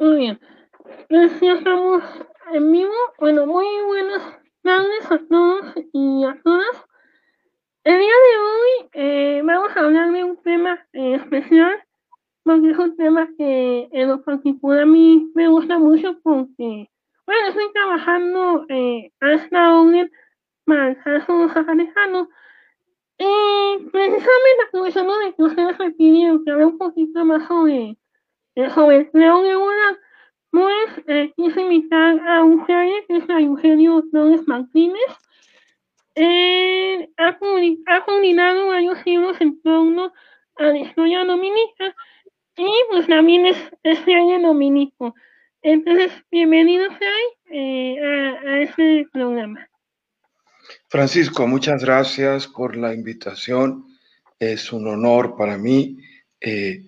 Muy bien. Pues ya estamos en vivo. Bueno, muy buenas tardes a todos y a todas. El día de hoy eh, vamos a hablar de un tema eh, especial, porque es un tema que en lo particular a mí me gusta mucho porque, bueno, estoy trabajando eh, a esta orden para el caso zacarejano. Y precisamente aprovechando de que ustedes me pidieron que hable un poquito más sobre el León de una pues eh, quise invitar a un serie que es a Eugenio Torres Martínez. Eh, ha, ha combinado varios libros en torno a la historia dominica y pues también es, es serie dominico. Entonces, bienvenidos eh, a, a este programa. Francisco, muchas gracias por la invitación. Es un honor para mí eh,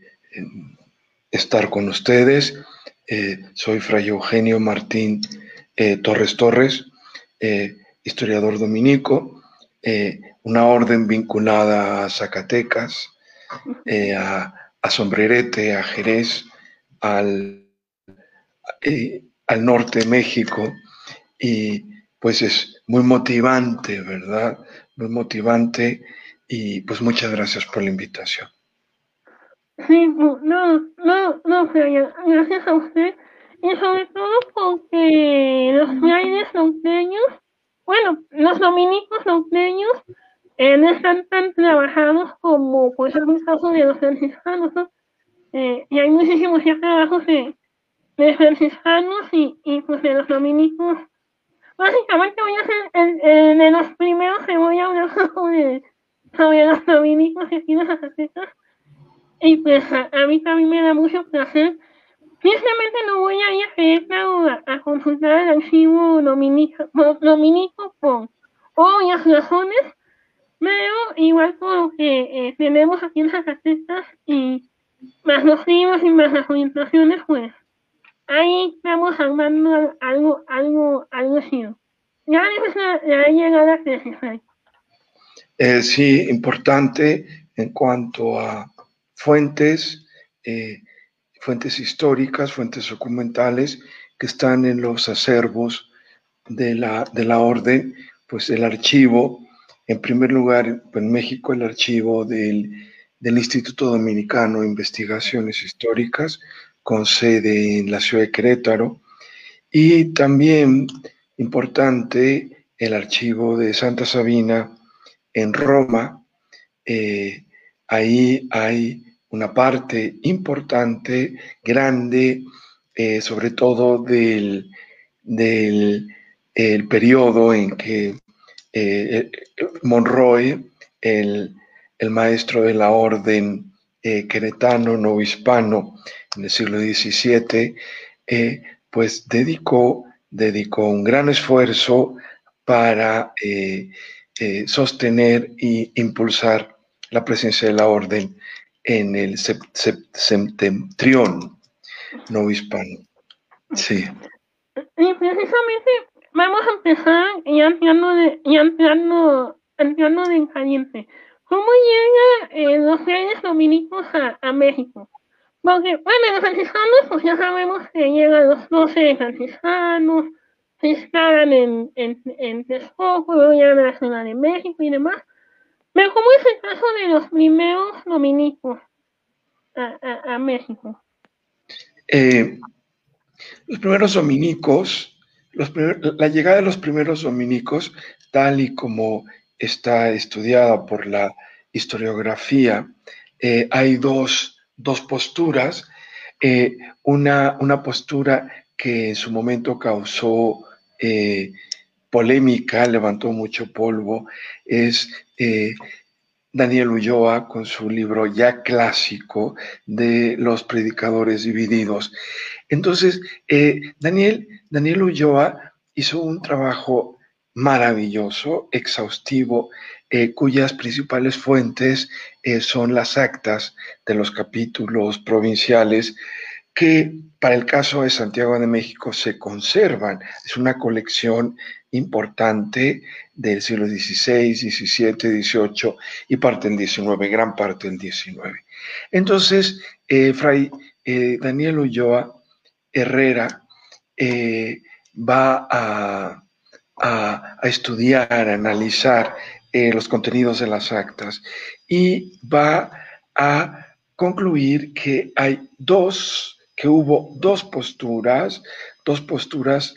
estar con ustedes. Eh, soy Fray Eugenio Martín eh, Torres Torres, eh, historiador dominico, una orden vinculada a Zacatecas, a, a, Sombrerete, a Jerez, al, al norte de México, y pues es muy motivante, ¿verdad? Muy motivante, y pues muchas gracias por la invitación. Sí, no, no, no, gracias a usted. Y sobre todo porque los frailes norteños, bueno, los dominicos norteños, eh, no están tan trabajados como, por ejemplo, el caso de los franciscanos, ¿no? Eh, y hay muchísimos ya trabajos de, de franciscanos y, y, pues de los dominicos. Básicamente voy a hacer, el, de los primeros que voy a hablar sobre, sobre los dominicos y aquí en Zacatecas y pues a, mí también me da mucho placer. Simplemente no voy a ir a, a, consultar el archivo dominico, por obvias razones, pero igual por lo que eh, tenemos aquí en Zacatecas y más los libros y más las orientaciones, pues ahí estamos hablando algo, algo, algo así. Ya es la llegada que eh, Sí, importante en cuanto a fuentes, eh, fuentes históricas, fuentes documentales que están en los acervos de la, de la orden, pues el archivo, en primer lugar, en México, el archivo del, del Instituto Dominicano de Investigaciones Históricas, con sede en la ciudad de Querétaro, y también importante el archivo de Santa Sabina en Roma. Eh, ahí hay una parte importante, grande, eh, sobre todo del, del el periodo en que eh, Monroy, el, el, maestro de la orden eh, queretano, no en el siglo XVII, pues dedicó, dedicó un gran esfuerzo para sostener e impulsar la presencia de la orden en el septentrión no hispano. Sí. Y precisamente vamos a empezar ya entrando de, ya entrando, entrando de caliente. ¿Cómo llegan eh, los reyes dominicos a, a, México? Porque, bueno, los franciscanos, pues ya sabemos que llegan los 12 franciscanos, se instalan en, en, en Texcoco, luego llegan a la Ciudad de México y demás. Pero ¿cómo es el caso de los primeros dominicos a, México? Eh, los primeros dominicos, la llegada de los primeros dominicos, tal y como está estudiada por la historiografía, eh, hay dos, posturas. Eh, una, una, postura que en su momento causó polémica, levantó mucho polvo, es eh, Daniel Ulloa con su libro ya clásico de los predicadores divididos. Entonces, eh, Daniel, Daniel Ulloa hizo un trabajo maravilloso, exhaustivo, eh, cuyas principales fuentes son las actas de los capítulos provinciales que para el caso de Santiago de México se conservan. Es una colección importante del siglo XVI, XVII, XVIII y parte del XIX, gran parte del XIX. Entonces, eh, Fray eh, Daniel Ulloa Herrera eh, va a, estudiar, analizar los contenidos de las actas y va a concluir que hay dos, que hubo dos posturas, dos posturas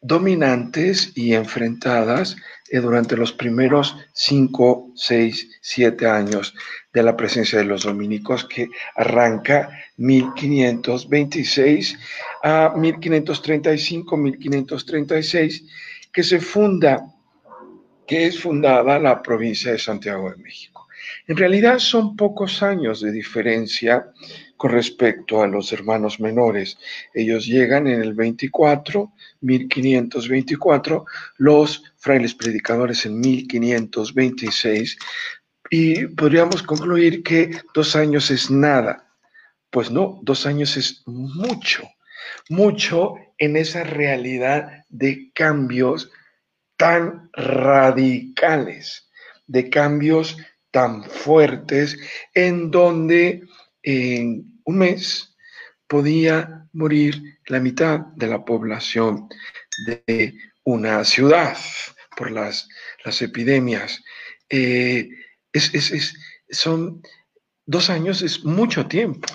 dominantes y enfrentadas durante los primeros cinco, seis, siete años de la presencia de los dominicos que arranca 1526 a 1535, 1536, que se funda, que es fundada la provincia de Santiago de México. En realidad son pocos años de diferencia con respecto a los hermanos menores. Ellos llegan en el 24, 1524, los frailes predicadores en 1526, y podríamos concluir que dos años es nada. Pues no, dos años es mucho, mucho en esa realidad de cambios tan radicales, de cambios tan fuertes, en donde en un mes podía morir la mitad de la población de una ciudad por las, las epidemias. Eh, son dos años, es mucho tiempo.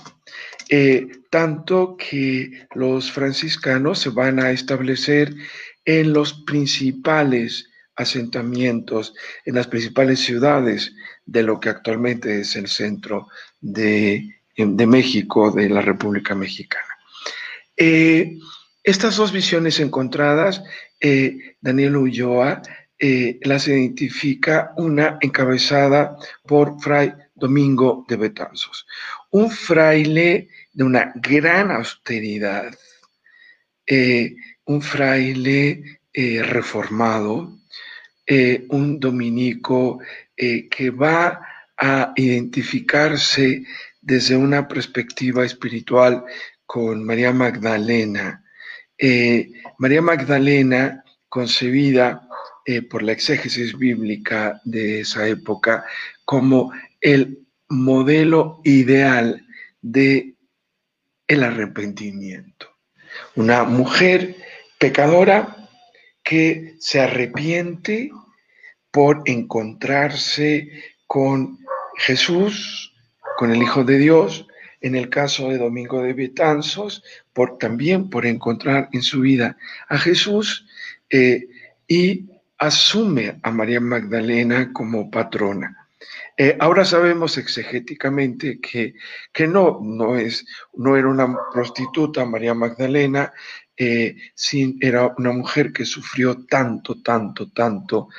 Eh, tanto que los franciscanos se van a establecer en los principales asentamientos, en las principales ciudades de lo que actualmente es el centro de, México, de la República Mexicana. Eh, estas dos visiones encontradas, eh, Daniel Ulloa eh, las identifica una encabezada por Fray Domingo de Betanzos, un fraile de una gran austeridad, un fraile reformado, un dominico que va a identificarse desde una perspectiva espiritual con María Magdalena. María Magdalena, concebida eh, por la exégesis bíblica de esa época como el modelo ideal de el arrepentimiento. Una mujer pecadora que se arrepiente por encontrarse con Jesús, con el Hijo de Dios, en el caso de Domingo de Betanzos, por, también por encontrar en su vida a Jesús eh, y asume a María Magdalena como patrona. Eh, ahora sabemos exegéticamente que, no, no, es, no era una prostituta María Magdalena, eh, era una mujer que sufrió tanto, tanto, tanto,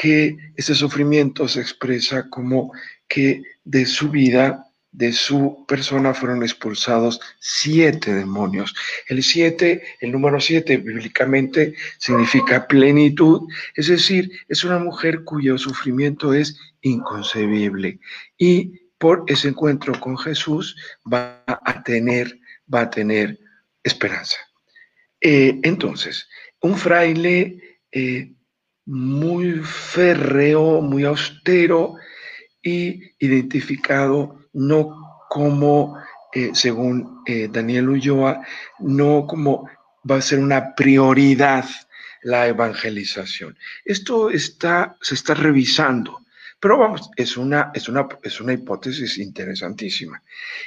que ese sufrimiento se expresa como que de su vida de su persona fueron expulsados siete demonios. El siete, el número siete bíblicamente significa plenitud, es decir, es una mujer cuyo sufrimiento es inconcebible y por ese encuentro con Jesús va a tener, va a tener esperanza. Eh, entonces, un fraile eh, muy férreo, muy austero y identificado no como, eh, según eh, Daniel Ulloa, no como va a ser una prioridad la evangelización. Esto está, se está revisando, pero vamos, es una, es una, es una hipótesis interesantísima.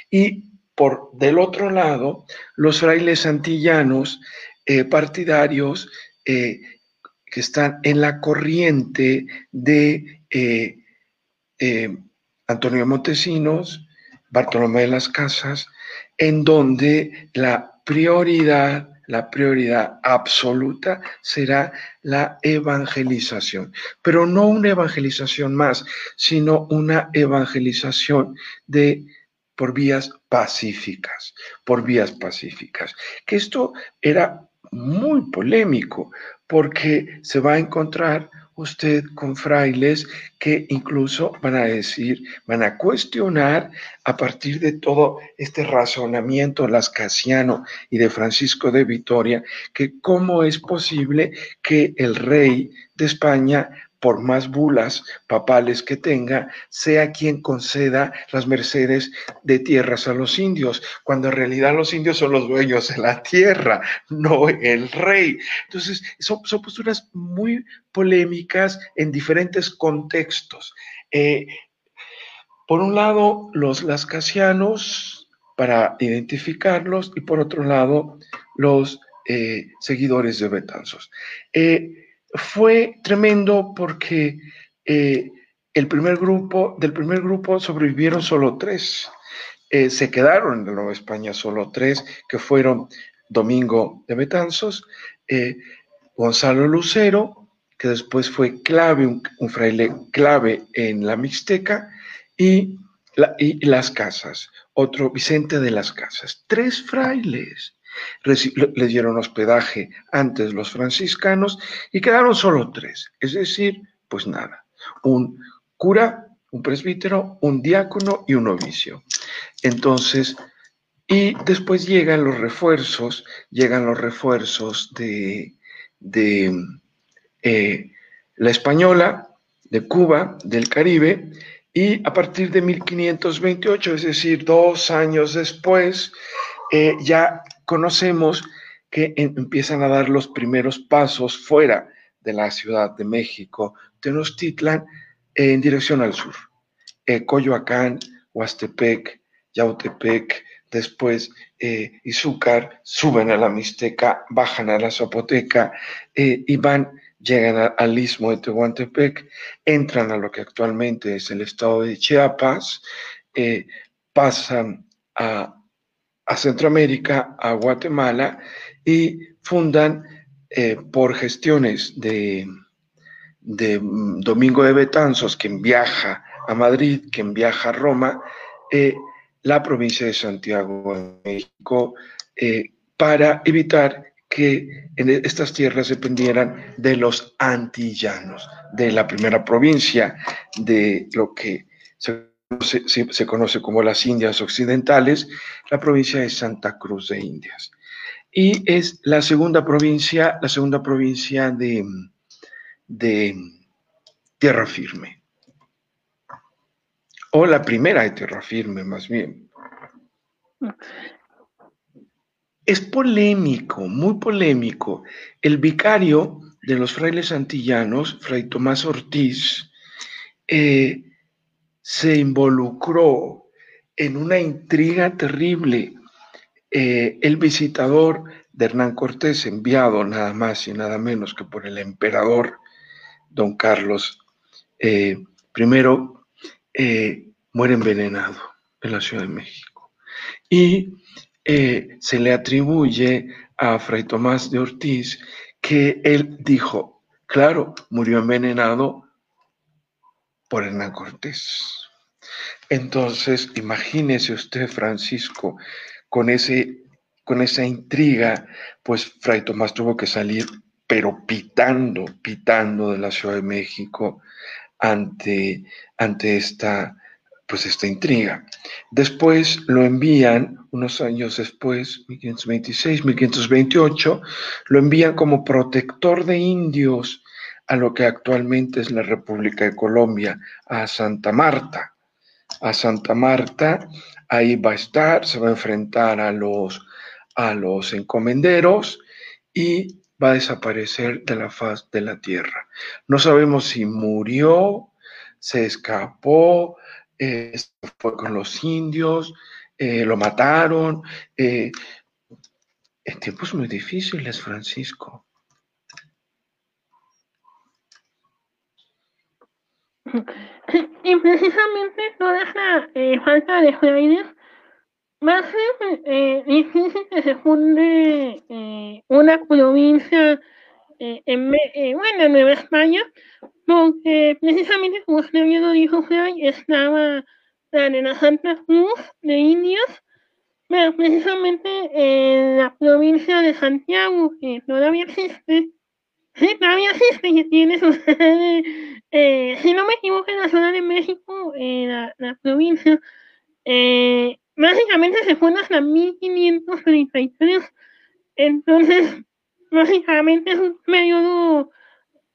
Y por del otro lado, los frailes antillanos eh, partidarios que están en la corriente de Antonio Montesinos, Bartolomé de las Casas, en donde la prioridad, la prioridad absoluta será la evangelización, pero no una evangelización más, sino una evangelización de por vías pacíficas, por vías pacíficas. Que esto era muy polémico porque se va a encontrar usted con frailes que incluso van a decir, van a cuestionar a partir de todo este razonamiento lascasiano y de Francisco de Vitoria, que cómo es posible que el rey de España por más bulas papales que tenga, sea quien conceda las mercedes de tierras a los indios, cuando en realidad los indios son los dueños de la tierra, no el rey. Entonces, son, posturas muy polémicas en diferentes contextos. Eh, por un lado, los lascasianos, para identificarlos, y por otro lado, los eh, seguidores de Betanzos. Eh, fue tremendo porque eh, el primer grupo, del primer grupo sobrevivieron solo tres. se quedaron en la Nueva España solo tres, que fueron Domingo de Betanzos, Gonzalo Lucero, que después fue clave, un, fraile clave en la Mixteca, y, y las casas, otro Vicente de las Casas. Tres frailes les dieron hospedaje antes los franciscanos y quedaron solo tres, es decir, pues nada, un cura, un presbítero, un diácono y un novicio. Entonces, y después llegan los refuerzos, llegan los refuerzos de, de eh, la española, de Cuba, del Caribe, y a partir de 1528, es decir, dos años después, eh, ya conocemos que empiezan a dar los primeros pasos fuera de la Ciudad de México, Tenochtitlan, en dirección al sur. Eh, Coyoacán, Huastepec, Yautepec, después eh, Izúcar, suben a la Mixteca, bajan a la Zapoteca eh, y van, llegan al istmo de Tehuantepec, entran a lo que actualmente es el estado de Chiapas, eh, pasan a a Centroamérica, a Guatemala, y fundan eh, por gestiones de, mm, Domingo de Betanzos, quien viaja a Madrid, quien viaja a Roma, eh, la provincia de Santiago de México, eh, para evitar que en estas tierras dependieran de los antillanos, de la primera provincia, de lo que se se, conoce como las Indias Occidentales, la provincia de Santa Cruz de Indias. Y es la segunda provincia, la segunda provincia de, de tierra firme. O la primera de tierra firme, más bien. Es polémico, muy polémico. El vicario de los frailes antillanos, Fray Tomás Ortiz, eh, se involucró en una intriga terrible. Eh, el visitador de Hernán Cortés, enviado nada más y nada menos que por el emperador don Carlos eh, I, eh, muere envenenado en la Ciudad de México. Y se le atribuye a Fray Tomás de Ortiz que él dijo, claro, murió envenenado por Hernán Cortés. Entonces, imagínese usted, Francisco, con, ese, con esa intriga, pues Fray Tomás tuvo que salir, pero pitando, pitando de la Ciudad de México ante, ante esta, pues esta intriga. Después lo envían, unos años después, 1526, 1528, lo envían como protector de indios a lo que actualmente es la República de Colombia, a Santa Marta. A Santa Marta, ahí va a estar, se va a enfrentar a los, a los encomenderos y va a desaparecer de la faz de la tierra. No sabemos si murió, se escapó, eh, fue con los indios, eh, lo mataron. Eh, en tiempos muy difíciles, Francisco. Y precisamente toda esta eh, falta de frailes va a ser eh, difícil que se funde eh, una provincia en, bueno, en Nueva España, porque precisamente como usted bien lo dijo, Fray, estaba la de la Santa Cruz de Indias, pero precisamente en la provincia de Santiago, que todavía existe, sí, todavía que tiene su eh, si no me equivoco, en la zona de México, eh, la, la, provincia, eh, básicamente se fue hasta 1533. Entonces, básicamente es un periodo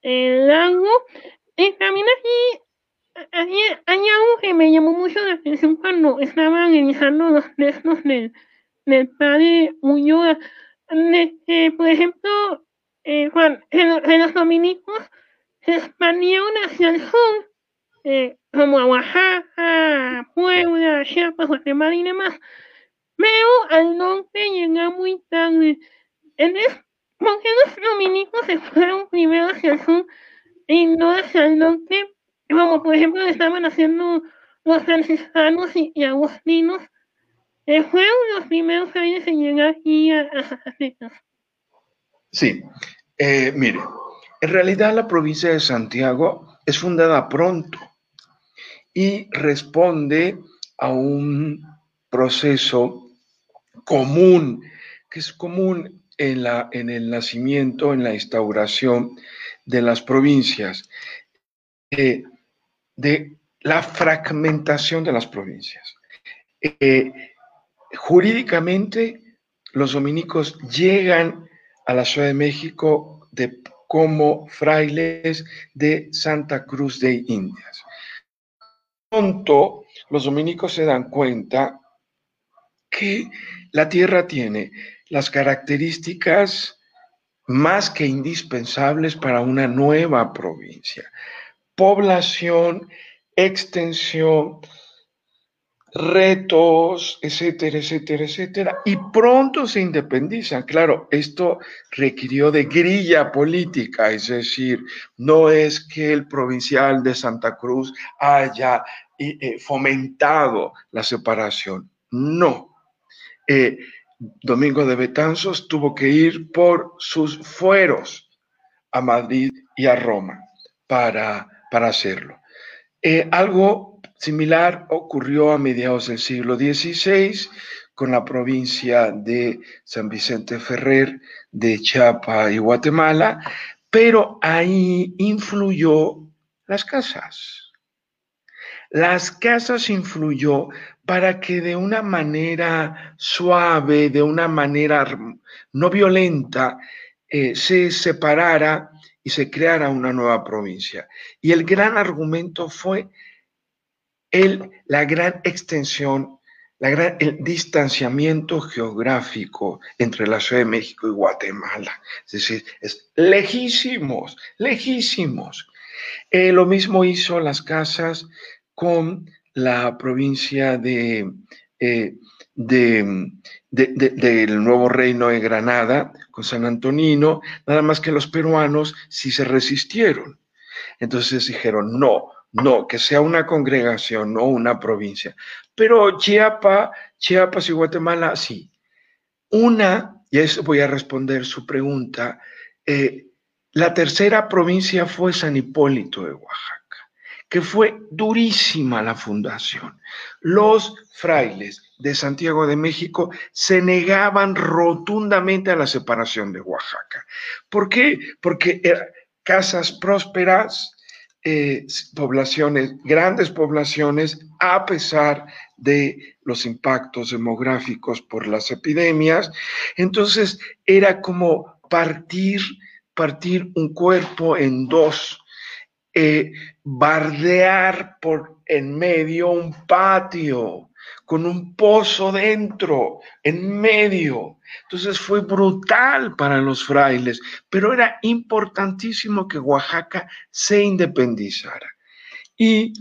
largo y también aquí, hay algo que me llamó mucho la atención cuando estaba analizando los textos del, del padre Ulloa, de por ejemplo, eh, en, los dominicos se expandieron hacia el sur, eh, como a Oaxaca, Puebla, Chiapas, Guatemala y demás, pero al norte llega muy tarde. Entonces, ¿por qué los dominicos se fueron primero hacia el sur y no hacia el norte? Como por ejemplo estaban haciendo los franciscanos y, agustinos, que fueron los primeros años en llegar aquí a, a. Sí, eh, mire, en realidad la provincia de Santiago es fundada pronto y responde a un proceso común, que es común en, la, en el nacimiento, en la instauración de las provincias, eh, de la fragmentación de las provincias. Eh, jurídicamente, los dominicos llegan a la Ciudad de México de, como frailes de Santa Cruz de Indias. Pronto los dominicos se dan cuenta que la tierra tiene las características más que indispensables para una nueva provincia. Población, extensión, retos, etcétera, etcétera, etcétera, y pronto se independizan. Claro, esto requirió de grilla política, es decir, no es que el provincial de Santa Cruz haya eh, fomentado la separación, no. Eh, Domingo de Betanzos tuvo que ir por sus fueros a Madrid y a Roma para, para hacerlo. Eh, algo Similar ocurrió a mediados del siglo XVI con la provincia de San Vicente Ferrer de Chiapas y Guatemala, pero ahí influyó las casas. Las casas influyó para que de una manera suave, de una manera no violenta, eh, se separara y se creara una nueva provincia. Y el gran argumento fue el, la gran extensión, la gran, el distanciamiento geográfico entre la Ciudad de México y Guatemala. Es decir, es lejísimos, lejísimos. Eh, lo mismo hizo las casas con la provincia de, eh, de, del nuevo reino de Granada, con San Antonino, nada más que los peruanos sí se resistieron. Entonces dijeron, no, no, que sea una congregación, no una provincia. Pero Chiapas, Chiapas y Guatemala, sí. Una, y eso voy a responder su pregunta, eh, la tercera provincia fue San Hipólito de Oaxaca, que fue durísima la fundación. Los frailes de Santiago de México se negaban rotundamente a la separación de Oaxaca. ¿Por qué? Porque eran casas prósperas, eh, poblaciones, grandes poblaciones, a pesar de los impactos demográficos por las epidemias. Entonces era como partir, partir un cuerpo en dos, eh, bardear por en medio un patio con un pozo dentro, en medio. Entonces fue brutal para los frailes, pero era importantísimo que Oaxaca se independizara. ¿Y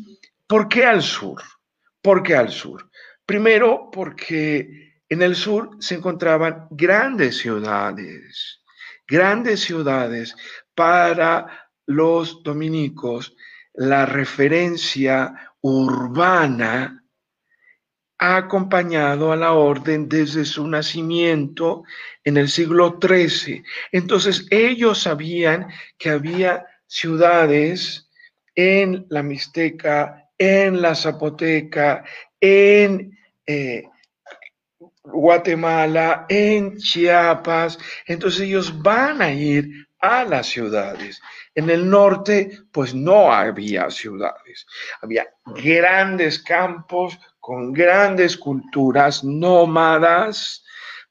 por qué al sur? ¿Por qué al sur? Primero, porque en el sur se encontraban grandes ciudades, grandes ciudades para los dominicos, la referencia urbana ha acompañado a la orden desde su nacimiento en el siglo XIII. Entonces ellos sabían que había ciudades en la Mixteca, en la Zapoteca, en eh, Guatemala, en Chiapas. Entonces ellos van a ir a las ciudades. En el norte, pues no había ciudades. Había grandes campos con grandes culturas nómadas,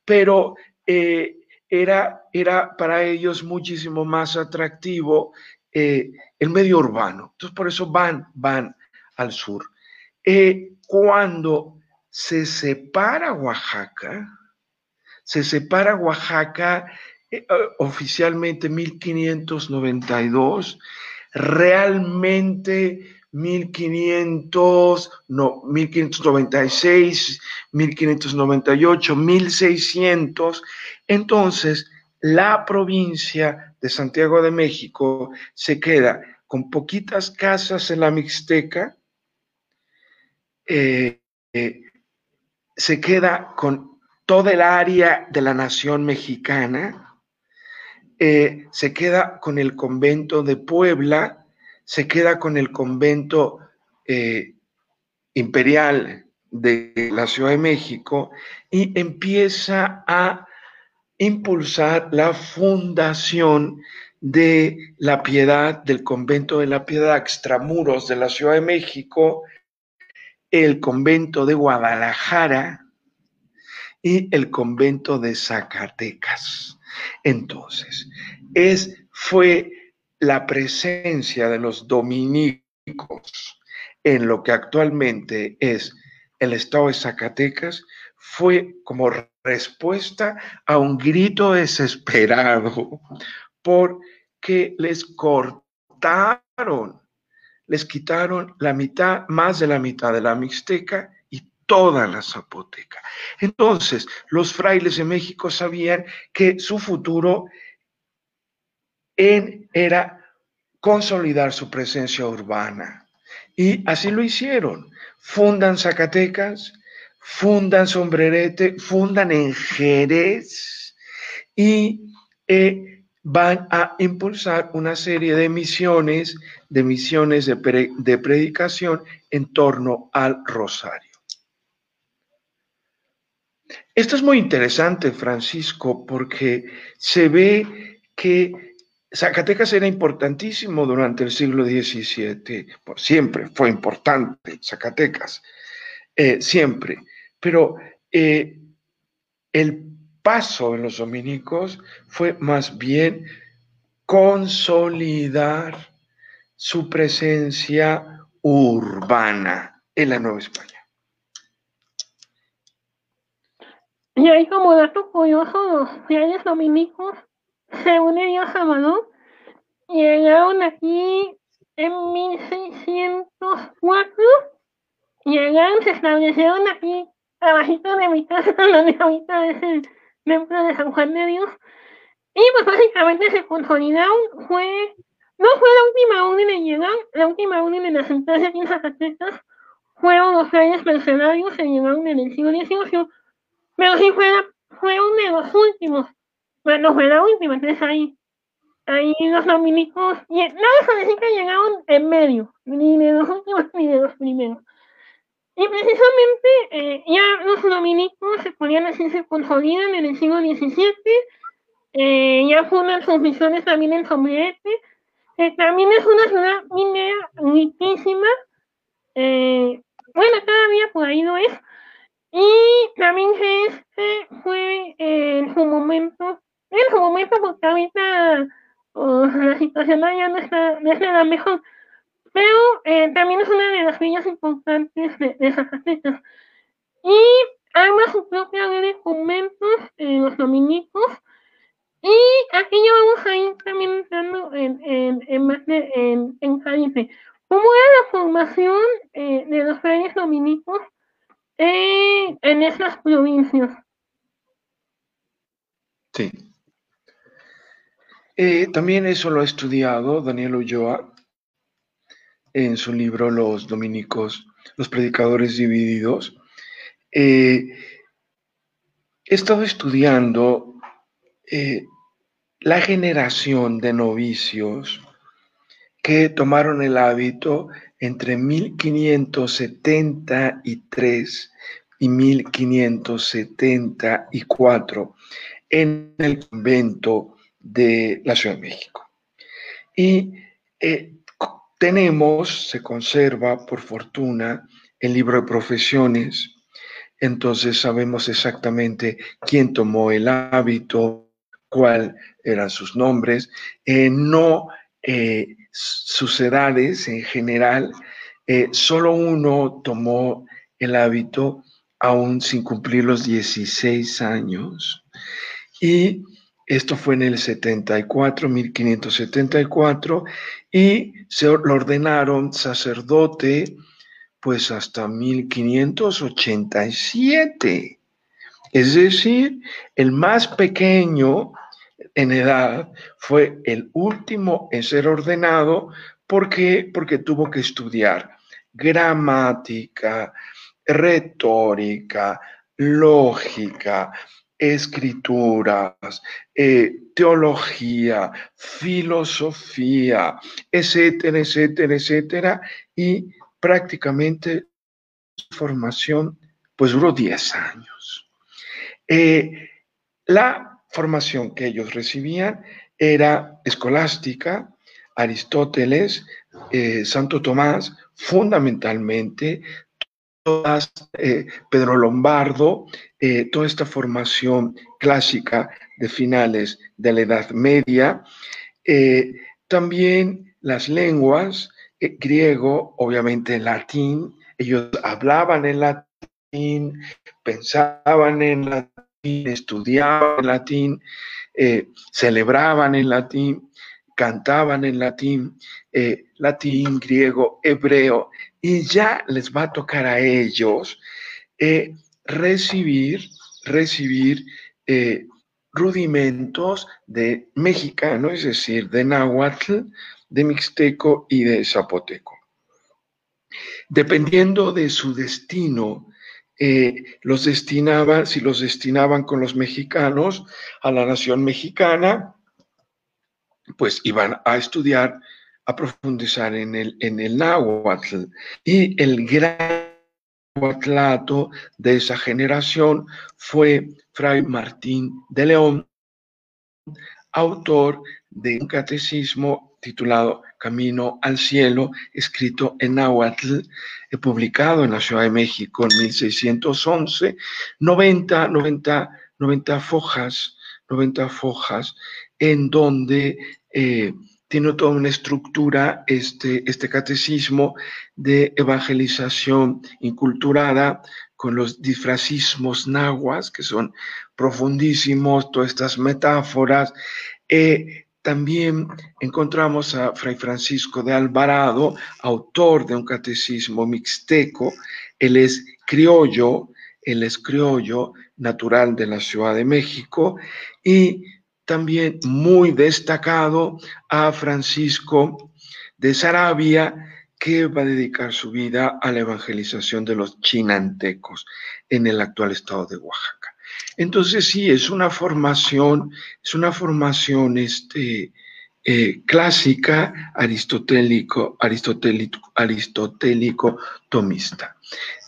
pero eh, era, era para ellos muchísimo más atractivo eh, el medio urbano. Entonces, por eso van, van al sur. Eh, cuando se separa Oaxaca, se separa Oaxaca oficialmente 1592, realmente 1500, no, 1596, 1598, 1600. Entonces, la provincia de Santiago de México se queda con poquitas casas en la Mixteca, eh, eh, se queda con toda el área de la nación mexicana, eh, se queda con el convento de Puebla, se queda con el convento imperial de la Ciudad de México y empieza a impulsar la fundación de la piedad, del convento de la piedad extramuros de la Ciudad de México, el convento de Guadalajara y el convento de Zacatecas. Entonces, es, fue la presencia de los dominicos en lo que actualmente es el estado de Zacatecas, fue como respuesta a un grito desesperado porque les cortaron, les quitaron la mitad, más de la mitad de la Mixteca y toda la Zapoteca. Entonces, los frailes de México sabían que su futuro en, era consolidar su presencia urbana. Y así lo hicieron. Fundan Zacatecas, fundan Sombrerete, fundan en Jerez y eh, van a impulsar una serie de misiones, de misiones de, de predicación en torno al rosario. Esto es muy interesante, Francisco, porque se ve que Zacatecas era importantísimo durante el siglo XVII, siempre fue importante Zacatecas, eh, siempre. Pero eh, el paso en los dominicos fue más bien consolidar su presencia urbana en la Nueva España. Y ahí como dato curioso, los fieles dominicos, Dios Salvador, llegaron aquí en 1604, llegaron, se establecieron aquí abajito de mi casa, donde ahorita es el templo de San Juan de Dios. Y pues básicamente se consolidaron, fue, no fue la última orden en llegar, la última orden en asentarse aquí en Zacatecas. Fueron los reyes mercenarios que llegaron en el siglo XVIII, pero sí fue, fue uno de los últimos, bueno, no fue la última, entonces ahí, ahí los dominicos, y no decir que llegaron en medio, ni de los últimos ni de los primeros. Y precisamente eh, ya los dominicos se podían decir se consolidan en el siglo XVII, eh, ya fundan sus misiones también en Sombrerete, que también es una ciudad minera riquísima, eh, bueno, todavía por ahí no es, y también este fue en su momento, en su momento porque ahorita pues, la situación allá no está, no está la mejor, pero eh, también es una de las villas importantes de, de. Y arma su propia red de conventos, eh, los dominicos. Y aquí ya vamos a ir también entrando en, en, en, caliente. ¿Cómo era la formación eh, de los reyes dominicos en esas provincias? Sí. También eso lo ha estudiado Daniel Ulloa en su libro Los Dominicos, los Predicadores Divididos. Eh, he estado estudiando eh, la generación de novicios que tomaron el hábito entre 1573 y 1574 en el convento de la Ciudad de México. Y eh, tenemos, se conserva por fortuna, el libro de profesiones, entonces sabemos exactamente quién tomó el hábito, cuál eran sus nombres. Eh, no eh, sus edades en general, solo uno tomó el hábito aún sin cumplir los 16 años. Y esto fue en el 74, 1574, y se lo ordenaron sacerdote pues hasta 1587. Es decir, el más pequeño en edad fue el último en ser ordenado porque, porque tuvo que estudiar gramática, retórica, lógica, escrituras, eh, teología, filosofía, etcétera, etcétera, etcétera, y prácticamente su formación pues duró 10 años. Eh, la formación que ellos recibían era escolástica, Aristóteles, eh, Santo Tomás, fundamentalmente, eh, Pedro Lombardo, eh, toda esta formación clásica de finales de la Edad Media, eh, también las lenguas, griego, obviamente latín, ellos hablaban en latín, pensaban en latín, estudiaban en latín, celebraban en latín, cantaban en latín, latín, griego, hebreo, y ya les va a tocar a ellos eh, recibir, recibir eh, rudimentos de mexicano, es decir, de náhuatl, de mixteco y de zapoteco. Dependiendo de su destino, eh, los destinaban, si los destinaban con los mexicanos a la nación mexicana, pues iban a estudiar a profundizar en el, en el náhuatl. Y el gran náhuatlato de esa generación fue Fray Martín de León, autor de un catecismo titulado Camino al Cielo, escrito en náhuatl, eh, publicado en la Ciudad de México en 1611, 90, 90, 90 fojas, 90 fojas, en donde eh, tiene toda una estructura, este, este catecismo de evangelización inculturada con los disfrazismos nahuas, que son profundísimos, todas estas metáforas. Eh, también encontramos a Fray Francisco de Alvarado, autor de un catecismo mixteco. Él es criollo, él es criollo natural de la Ciudad de México y también muy destacado a Francisco de Sarabia, que va a dedicar su vida a la evangelización de los chinantecos en el actual estado de Oaxaca. Entonces sí, es una formación, es una formación este, eh, clásica aristotélico, aristotélico, aristotélico tomista.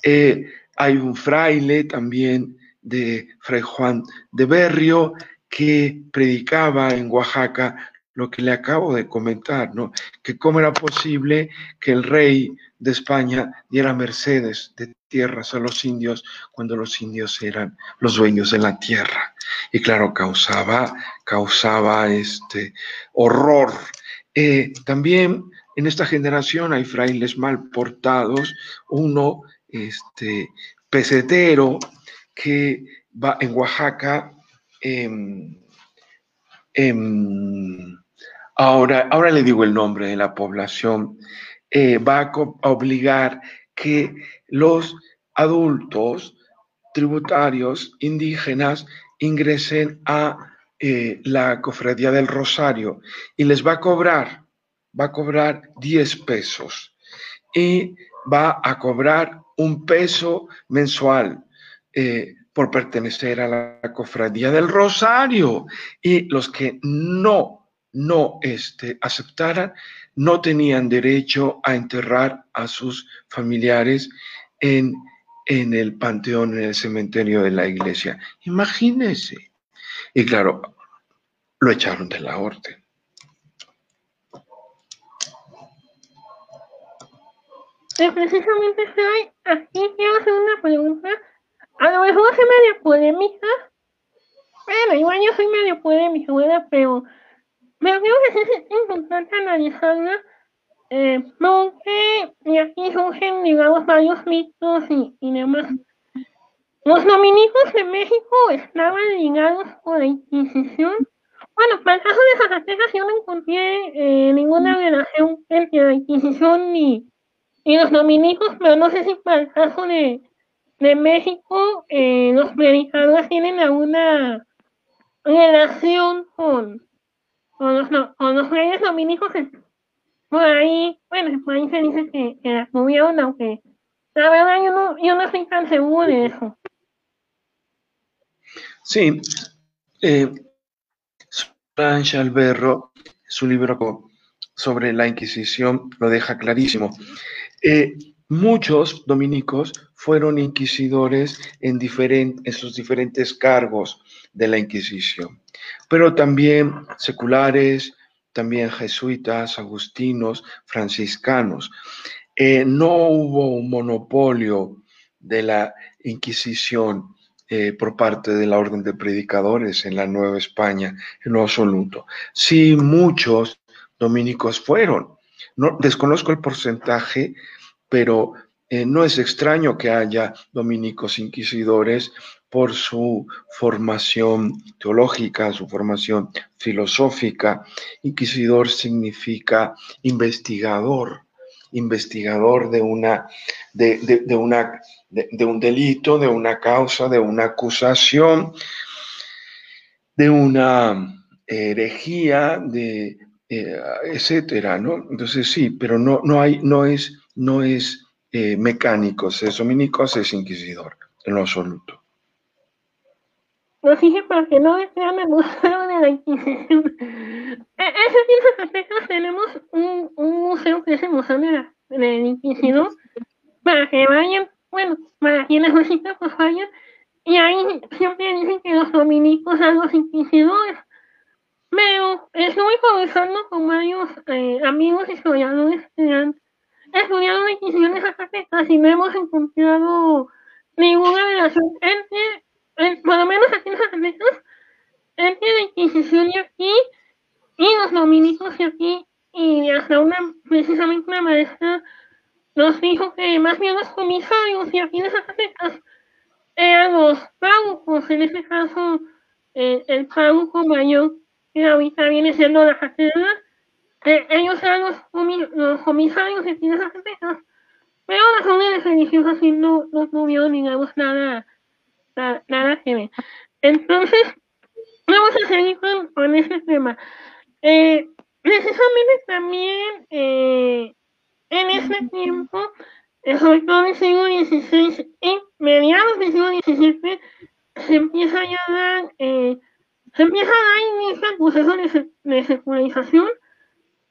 Eh, hay un fraile también de Fray Juan de Berrio, que predicaba en Oaxaca lo que le acabo de comentar, ¿no? Que cómo era posible que el rey de España diera mercedes de tierras a los indios cuando los indios eran los dueños de la tierra. Y claro, causaba, causaba este horror. Eh, también en esta generación hay frailes mal portados, uno, este, pesetero, que va en Oaxaca ahora, ahora le digo el nombre de la población, eh, va a, obligar que los adultos tributarios indígenas ingresen a eh, la cofradía del Rosario y les va a cobrar, va a cobrar 10 pesos y va a cobrar un peso mensual. Eh, por pertenecer a la cofradía del Rosario y los que no, no este, aceptaran no tenían derecho a enterrar a sus familiares en, en el panteón, en el cementerio de la iglesia. Imagínense. Y claro, lo echaron de la orden. precisamente estoy aquí quiero hacer una pregunta a lo mejor soy medio polémica. Bueno, igual yo soy medio polémica, ¿verdad? Pero, pero creo que es importante analizarla eh, porque y aquí surgen, digamos, varios mitos y, y demás. Los dominicos de México estaban ligados con la Inquisición. Bueno, para el caso de Zacatecas yo no encontré eh, ninguna relación entre la Inquisición y, y, los dominicos, pero no sé si para el caso de, de México eh, los predicadores tienen alguna relación con, con, los, con los reyes dominicos. Por ahí, bueno, por ahí se dice que, que la tuvieron, aunque la verdad yo no, yo no estoy tan seguro de eso. Sí, eh, Alberro, su libro sobre la Inquisición, lo deja clarísimo. Eh, muchos dominicos fueron inquisidores en, sus diferentes cargos de la Inquisición, pero también seculares, también jesuitas, agustinos, franciscanos. Eh, no hubo un monopolio de la Inquisición eh, por parte de la Orden de Predicadores en la Nueva España, en lo absoluto. Sí, muchos dominicos fueron. No, desconozco el porcentaje, pero eh, no es extraño que haya dominicos inquisidores por su formación teológica, su formación filosófica. Inquisidor significa investigador, investigador de una, de, de una de, un delito, de una causa, de una acusación, de una herejía, de eh, etcétera, ¿no? Entonces sí, pero no, no hay, no es, no es eh, mecánico, es dominico, es inquisidor, en lo absoluto. Lo dije para que no vean el museo de la Inquisición. E, ese tenemos un, un, museo que es el Museo de la, de la Inquisición, para que vayan bueno, para quienes visitan pues vayan, y ahí siempre dicen que los dominicos son los inquisidores. Pero estuve conversando con varios eh, amigos historiadores que han estudiado la Inquisición de Zacatecas y no hemos encontrado ninguna relación entre, por lo menos aquí en Zacatecas, entre la Inquisición y aquí y los dominicos y aquí y hasta una, precisamente una maestra nos dijo que más bien los comisarios y aquí de Zacatecas eran los párrocos, en este caso eh, el párroco mayor, que ahorita viene siendo la catedral, ellos eran los, los comisarios de de Zacatecas, pero las órdenes religiosas sí no, no tuvieron, digamos, nada, nada, nada que ver. Entonces, vamos a seguir con, con este tema. Eh, precisamente también eh, en ese tiempo, sobre todo en el siglo XVI y mediados del siglo XVII, se empieza a dar, eh, se empieza a dar inicio al proceso de, de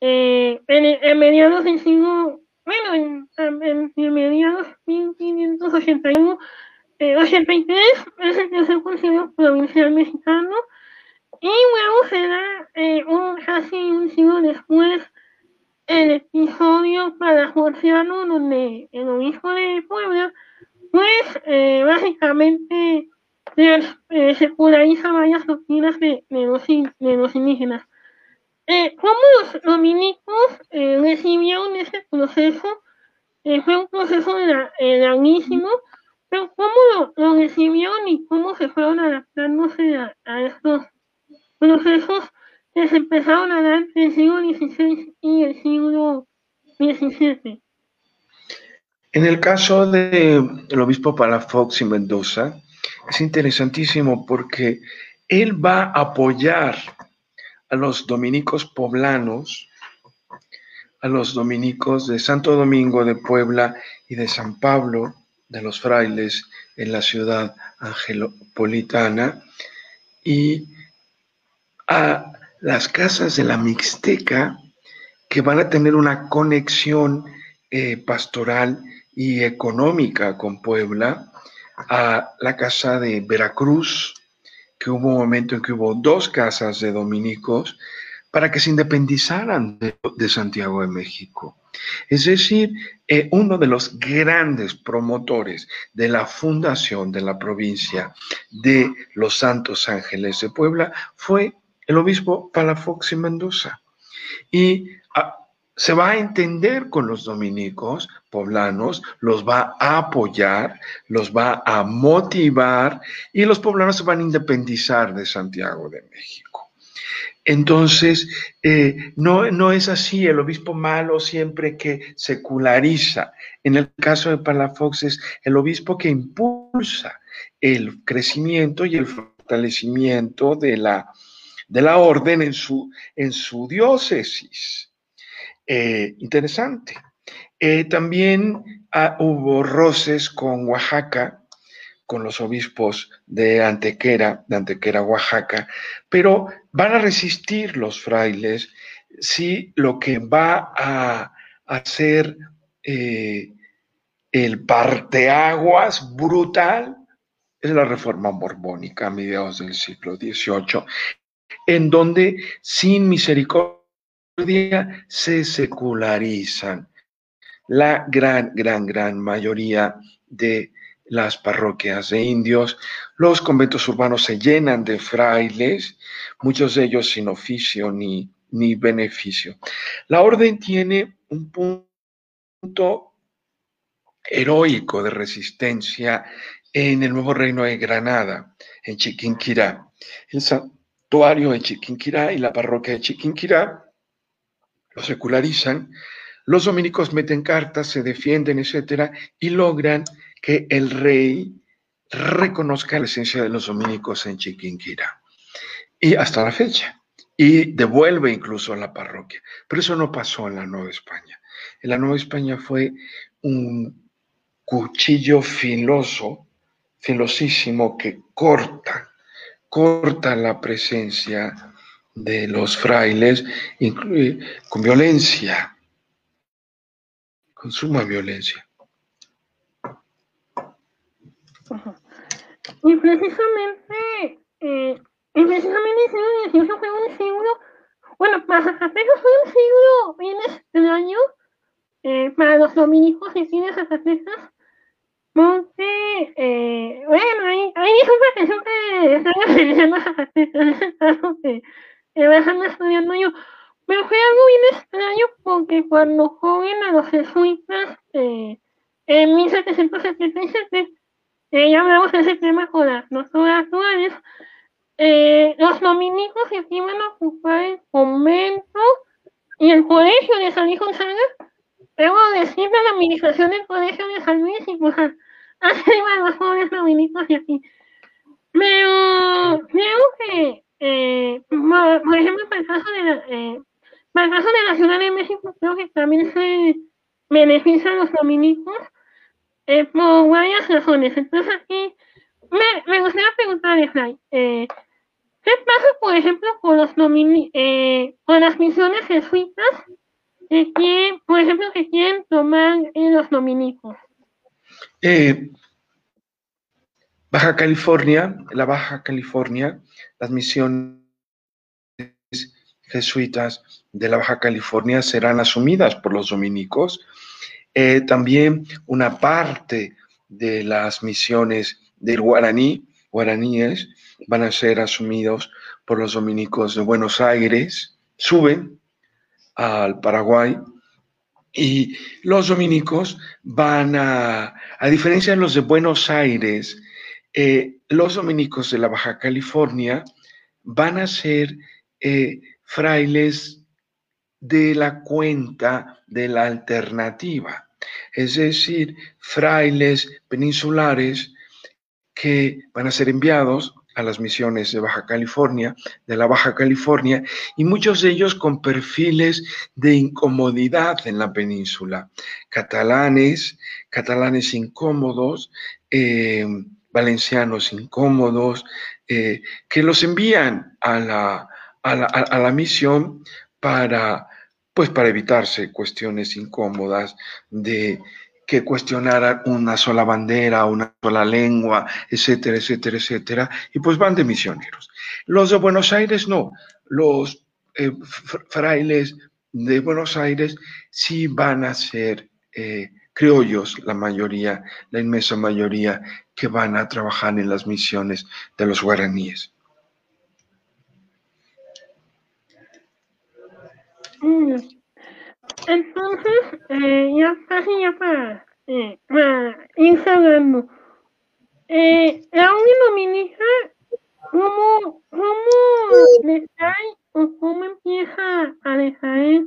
eh, en, en, mediados del siglo, bueno, en, en, en mediados 1581, eh, 83 es el tercer provincial mexicano y luego se da eh, un, casi un siglo después el episodio para Jorciano, donde el obispo de Puebla, pues eh, básicamente eh, seculariza varias doctrinas de, los, de los indígenas. Eh, ¿Cómo los dominicos eh, recibieron ese proceso? Eh, fue un proceso eh, larguísimo, pero ¿cómo lo, lo, recibieron y cómo se fueron adaptándose a, a estos procesos que se empezaron a dar entre el siglo XVI y el siglo XVII. En el caso del obispo Palafox y Mendoza, es interesantísimo porque él va a apoyar a los dominicos poblanos, a los dominicos de Santo Domingo de Puebla y de San Pablo, de los frailes en la ciudad angelopolitana, y a las casas de la Mixteca que van a tener una conexión eh, pastoral y económica con Puebla, a la casa de Veracruz, que hubo un momento en que hubo dos casas de dominicos para que se independizaran de, Santiago de México. Es decir, eh, uno de los grandes promotores de la fundación de la provincia de los Santos Ángeles de Puebla fue el obispo Palafox y Mendoza. Y se va a entender con los dominicos poblanos, los va a apoyar, los va a motivar y los poblanos se van a independizar de Santiago de México. Entonces, eh, no, no es así, el obispo malo siempre que seculariza. En el caso de Palafox es el obispo que impulsa el crecimiento y el fortalecimiento de la, de la orden en su, en su diócesis. Eh, interesante. Eh, también ah, hubo roces con Oaxaca, con los obispos de Antequera, de Antequera, Oaxaca, pero van a resistir los frailes si lo que va a hacer eh, el parteaguas brutal es la reforma borbónica a mediados del siglo XVIII, en donde sin misericordia se secularizan. La gran, gran, gran mayoría de las parroquias de indios, los conventos urbanos se llenan de frailes, muchos de ellos sin oficio ni, ni beneficio. La orden tiene un punto heroico de resistencia en el nuevo reino de Granada, en Chiquinquirá. El santuario de Chiquinquirá y la parroquia de Chiquinquirá lo secularizan, los dominicos meten cartas, se defienden, etcétera, y logran que el rey reconozca la esencia de los dominicos en Chiquinquirá. Y hasta la fecha. Y devuelve incluso a la parroquia. Pero eso no pasó en la Nueva España. En la Nueva España fue un cuchillo filoso, filosísimo, que corta, corta la presencia de los frailes con violencia, con suma violencia. Y precisamente, eh, y precisamente el siglo XVIII fue un siglo, bueno, para Zacatecas fue un siglo bien extraño eh, para los dominicos y de Zacatecas, porque, eh, bueno, hay, hay disculpas que siempre están aprendiendo Zacatecas, que trabajando estudiando yo. Pero fue algo bien extraño porque cuando joven a los jesuitas eh, en 1777, eh, ya hablamos de ese tema con las doctoras actuales, eh, los dominicos se iban a ocupar el convento y el colegio de San Luis Gonzaga, luego decir la administración del colegio de San Luis y pues así iban los jóvenes dominicos y así. Pero creo que eh, por ejemplo, para el, caso de la, eh, caso de la Ciudad de México, creo que también se benefician los dominicos eh, por varias razones. Entonces, aquí me, me gustaría preguntarle, Fly, eh, ¿qué pasa, por ejemplo, con, los domini eh, con las misiones jesuitas que por ejemplo, que quieren tomar los dominicos? Baja California, la Baja California, las misiones jesuitas de la Baja California serán asumidas por los dominicos. Eh, también una parte de las misiones del guaraní, guaraníes, van a ser asumidos por los dominicos de Buenos Aires, suben al Paraguay y los dominicos van a, a diferencia de los de Buenos Aires, eh, los dominicos de la Baja California van a ser eh, frailes de la cuenta de la alternativa, es decir, frailes peninsulares que van a ser enviados a las misiones de Baja California, de la Baja California, y muchos de ellos con perfiles de incomodidad en la península. Catalanes, catalanes incómodos, eh, valencianos incómodos, eh, que los envían a la, a la, misión para, pues para evitarse cuestiones incómodas de que cuestionaran una sola bandera, una sola lengua, etcétera, etcétera, etcétera, y pues van de misioneros. Los de Buenos Aires no, los eh, frailes de Buenos Aires sí van a ser eh, criollos, la mayoría, la inmensa mayoría, que van a trabajar en las misiones de los guaraníes. Mm. Entonces, eh, ya casi ya para, eh, para ir cerrando. Eh, la dominica, ¿cómo, cómo decae o cómo empieza a decaer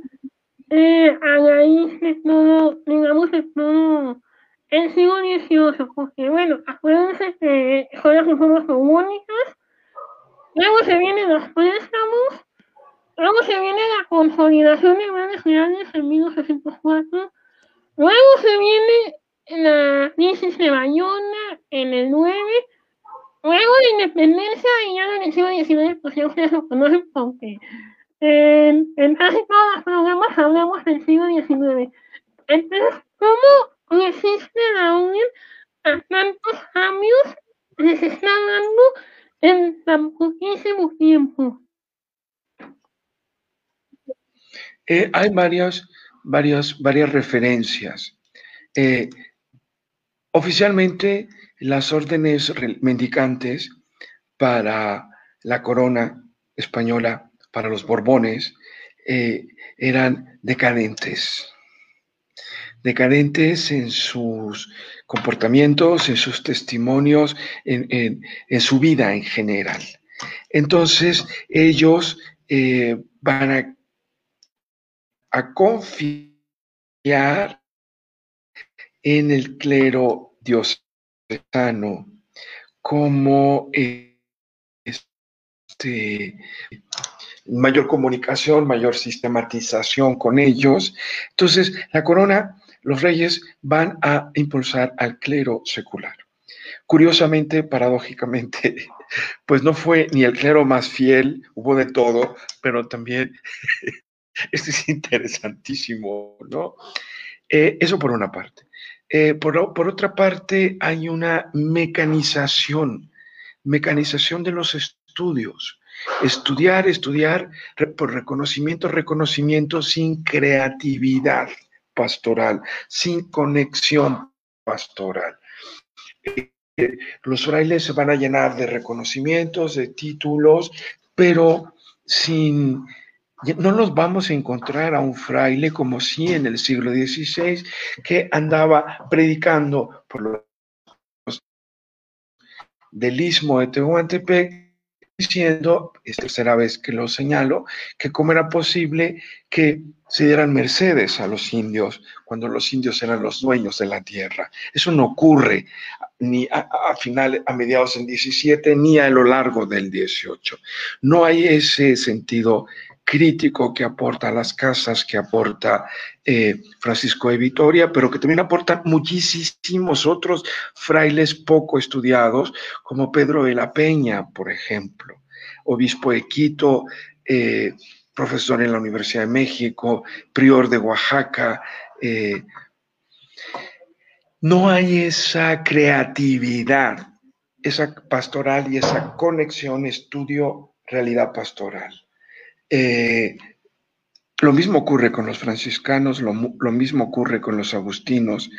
eh, a raíz de todo, digamos, todo el siglo XVIII? Porque, bueno, acuérdense que son las reformas comunicas, luego se vienen los préstamos, luego se viene la consolidación de grandes reales en 1804, luego se viene la crisis de Bayona en el 9, luego la independencia y ya en el siglo XIX, pues ya ustedes lo conocen porque en, casi todos los programas hablamos del siglo XIX. Entonces, ¿cómo resiste la Unión a tantos cambios que se están dando en tan poquísimo tiempo? Eh, hay varias, varias, varias referencias. Eh, oficialmente, las órdenes mendicantes para la corona española, para los Borbones, eh, eran decadentes. Decadentes en sus comportamientos, en sus testimonios, en, su vida en general. Entonces, ellos van a a confiar en el clero diocesano como este, mayor comunicación, mayor sistematización con ellos. Entonces, la corona, los reyes van a impulsar al clero secular. Curiosamente, paradójicamente, pues no fue ni el clero más fiel, hubo de todo, pero también esto es interesantísimo, ¿no? Eh, eso por una parte. Eh, por, otra parte, hay una mecanización, mecanización de los estudios. Estudiar, estudiar por reconocimiento, reconocimiento sin creatividad pastoral, sin conexión pastoral. Eh, los frailes se van a llenar de reconocimientos, de títulos, pero sin, no nos vamos a encontrar a un fraile como si en el siglo XVI que andaba predicando por los del istmo de Tehuantepec diciendo, es tercera vez que lo señalo, que cómo era posible que se dieran mercedes a los indios cuando los indios eran los dueños de la tierra. Eso no ocurre ni a, a final, a mediados del 17, ni a lo largo del 18. No hay ese sentido crítico que aporta las casas, que aporta eh, Francisco de Vitoria, pero que también aportan muchísimos otros frailes poco estudiados, como Pedro de la Peña, por ejemplo, obispo de Quito, eh, profesor en la Universidad de México, prior de Oaxaca. Eh, no hay esa creatividad, esa pastoral y esa conexión estudio-realidad pastoral. Eh, lo mismo ocurre con los franciscanos, lo, mismo ocurre con los agustinos.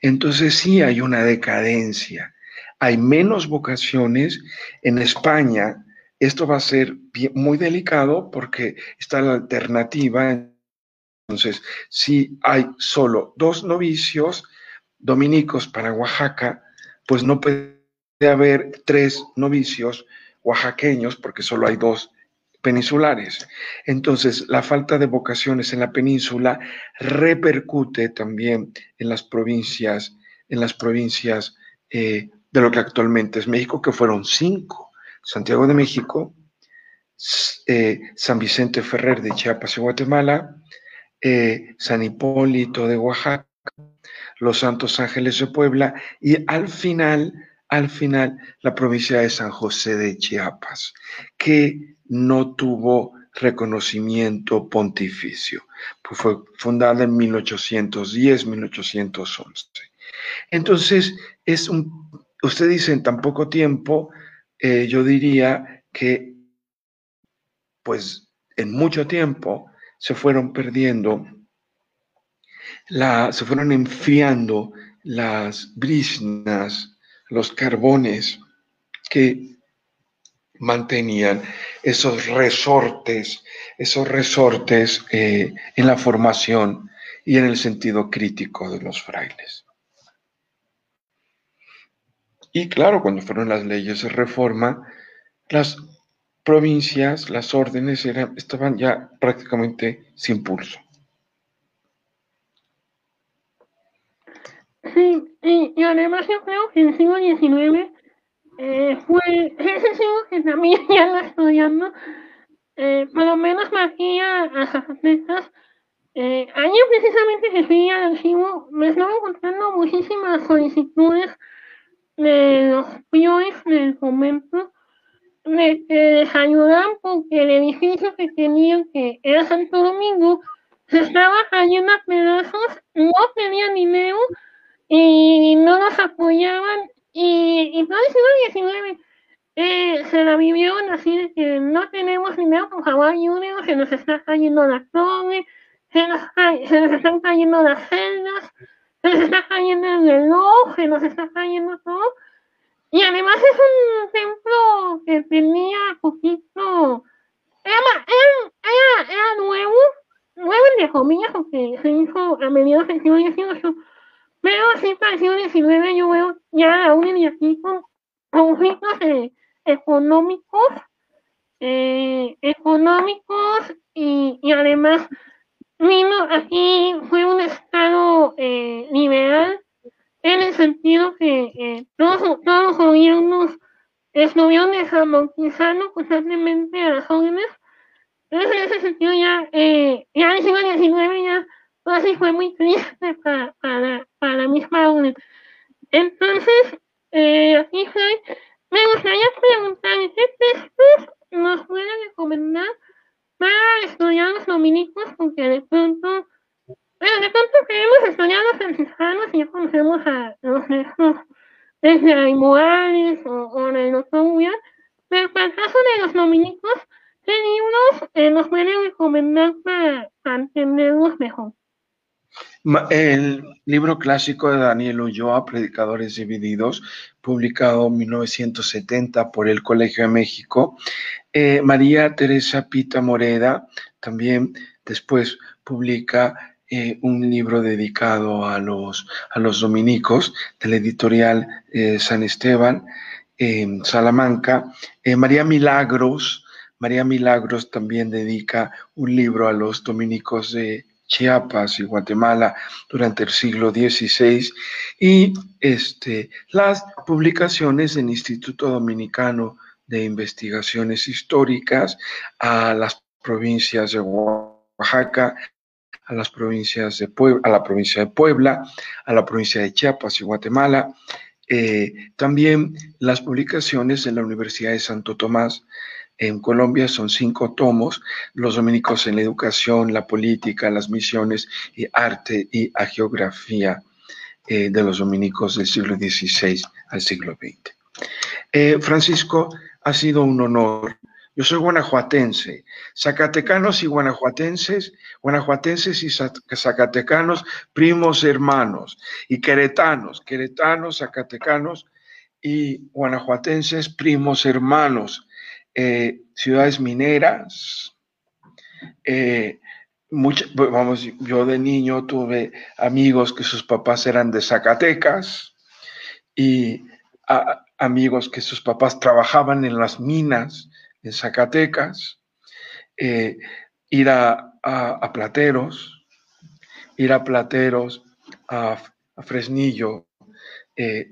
Entonces sí hay una decadencia. Hay menos vocaciones. En España esto va a ser muy delicado porque está la alternativa. Entonces, si hay solo dos novicios dominicos para Oaxaca, pues no puede haber tres novicios oaxaqueños porque solo hay dos peninsulares. Entonces, la falta de vocaciones en la península repercute también en las provincias, en las provincias eh, de lo que actualmente es México, que fueron cinco. Santiago de México, eh, San Vicente Ferrer de Chiapas y Guatemala, eh, San Hipólito de Oaxaca, los Santos Ángeles de Puebla y al final, al final, la provincia de San José de Chiapas, que no tuvo reconocimiento pontificio, pues fue fundada en 1810-1811. Entonces, es un, usted dice en tan poco tiempo, eh, yo diría que, pues, en mucho tiempo se fueron perdiendo, la, se fueron enfriando las brisnas, los carbones que mantenían esos resortes, esos resortes eh, en la formación y en el sentido crítico de los frailes. Y claro, cuando fueron las leyes de reforma, las provincias, las órdenes estaban ya prácticamente sin pulso. Sí, y, además yo creo que el siglo XIX eh, fue ese siglo que también ya lo estudiando, eh, por lo menos María a Zacatecas, eh, precisamente que fui al archivo, me estaba encontrando muchísimas solicitudes de los priores del momento de que les ayudaran porque el edificio que tenían, que era Santo Domingo, se estaba cayendo a pedazos, no tenían dinero y no nos apoyaban y, el siglo XIX eh, se la vivieron así de que no tenemos dinero, por favor ayúdenos, se nos está cayendo la torre, se nos, se nos están cayendo las celdas, se nos está cayendo el reloj, se nos está cayendo todo. Y además es un templo que tenía poquito, era, era, era, nuevo, nuevo entre comillas, porque se hizo a mediados del siglo XVIII, pero sí siglo XIX yo veo ya y aquí con conflictos económicos, eh, económicos y, y además vino aquí fue un estado eh, liberal en el sentido que eh, todos, todos los gobiernos estuvieron desamortizando constantemente a las jóvenes. Entonces, en ese sentido, ya, eh, ya el ya así fue muy triste para, para, para la misma orden. Entonces, eh, aquí me gustaría preguntar qué textos nos pueden recomendar para estudiar los dominicos, porque de pronto bueno, de pronto queremos estudiar los franciscanos y ya conocemos a los textos desde Aymorales o, o doctor William, pero para el caso de los dominicos, ¿qué libros eh, nos pueden recomendar para, entenderlos mejor? El libro clásico de Daniel Ulloa, Predicadores Divididos, publicado en 1970 por el Colegio de México. Eh, María Teresa Pita Moreda también después publica eh, un libro dedicado a los, a los dominicos de la editorial eh, San Esteban en Salamanca. María Milagros, María Milagros también dedica un libro a los dominicos de Chiapas y Guatemala durante el siglo XVI y este, las publicaciones del Instituto Dominicano de Investigaciones Históricas a las provincias de Oaxaca, a las provincias de Puebla, a la provincia de Puebla, a la provincia de Chiapas y Guatemala. Eh, también las publicaciones en la Universidad de Santo Tomás en Colombia son cinco tomos, los dominicos en la educación, la política, las misiones y arte y a geografía eh, de los dominicos del siglo XVI al siglo XX. Eh, Francisco, ha sido un honor yo soy guanajuatense. Zacatecanos y guanajuatenses, guanajuatenses y zacatecanos, primos hermanos. Y queretanos, queretanos, zacatecanos y guanajuatenses, primos hermanos. Eh, ciudades mineras. Eh, vamos, yo de niño tuve amigos que sus papás eran de Zacatecas y amigos que sus papás trabajaban en las minas en Zacatecas, eh, ir a, Plateros, ir a Plateros, a, Fresnillo,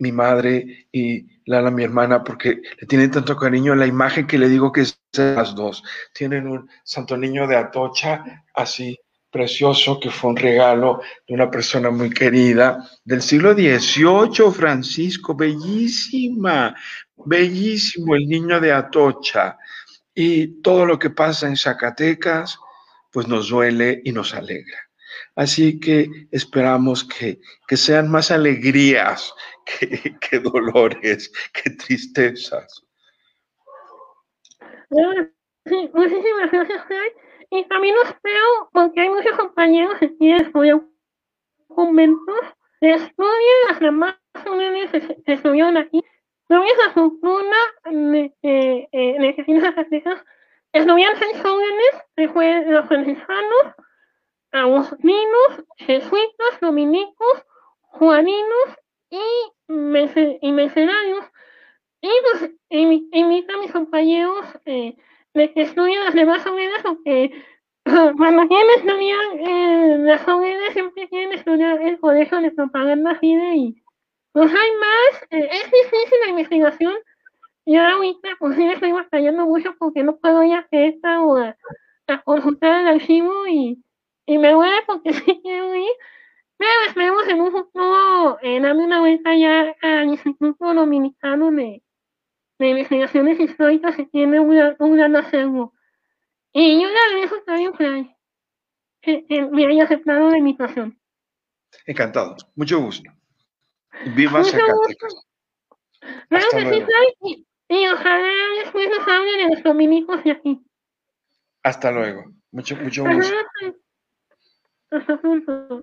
mi madre y Lala, mi hermana, porque le tienen tanto cariño la imagen que le digo que es las dos. Tienen un Santo Niño de Atocha así precioso que fue un regalo de una persona muy querida del siglo XVIII, Francisco, bellísima, bellísimo el niño de Atocha. Y todo lo que pasa en Zacatecas, pues nos duele y nos alegra. Así que esperamos que, sean más alegrías que, dolores, que tristezas. Muchísimas gracias, Y también los espero porque hay muchos compañeros que quieren estudiar conventos, estudian las demás uniones que estudiaron aquí. Tuve la fortuna de que el Casino Zacatecas estuvieron seis jóvenes que fue los franciscanos, agustinos, jesuitas, dominicos, juaninos y, y mercenarios. Y pues invita a mis compañeros eh, de que estudien las demás hogueras porque cuando quieren estudiar eh, las hogueras siempre quieren estudiar el colegio de propaganda FIDE y pues hay más, eh, es difícil la investigación. Yo ahorita pues sí estoy batallando mucho porque no puedo ir a esta o a, consultar el archivo y, y me duele porque sí quiero ir. Pero esperemos en un futuro eh, darme una vuelta ya al Instituto Dominicano de, de Investigaciones Históricas que tiene un gran acervo. Y yo le agradezco también por que, que me haya aceptado la invitación. Encantado, mucho gusto. Viva Zacatecas. Claro que sí, y, y, ojalá después nos hable de los dominicos de aquí. Hasta luego. Mucho, mucho gusto. Hasta ah so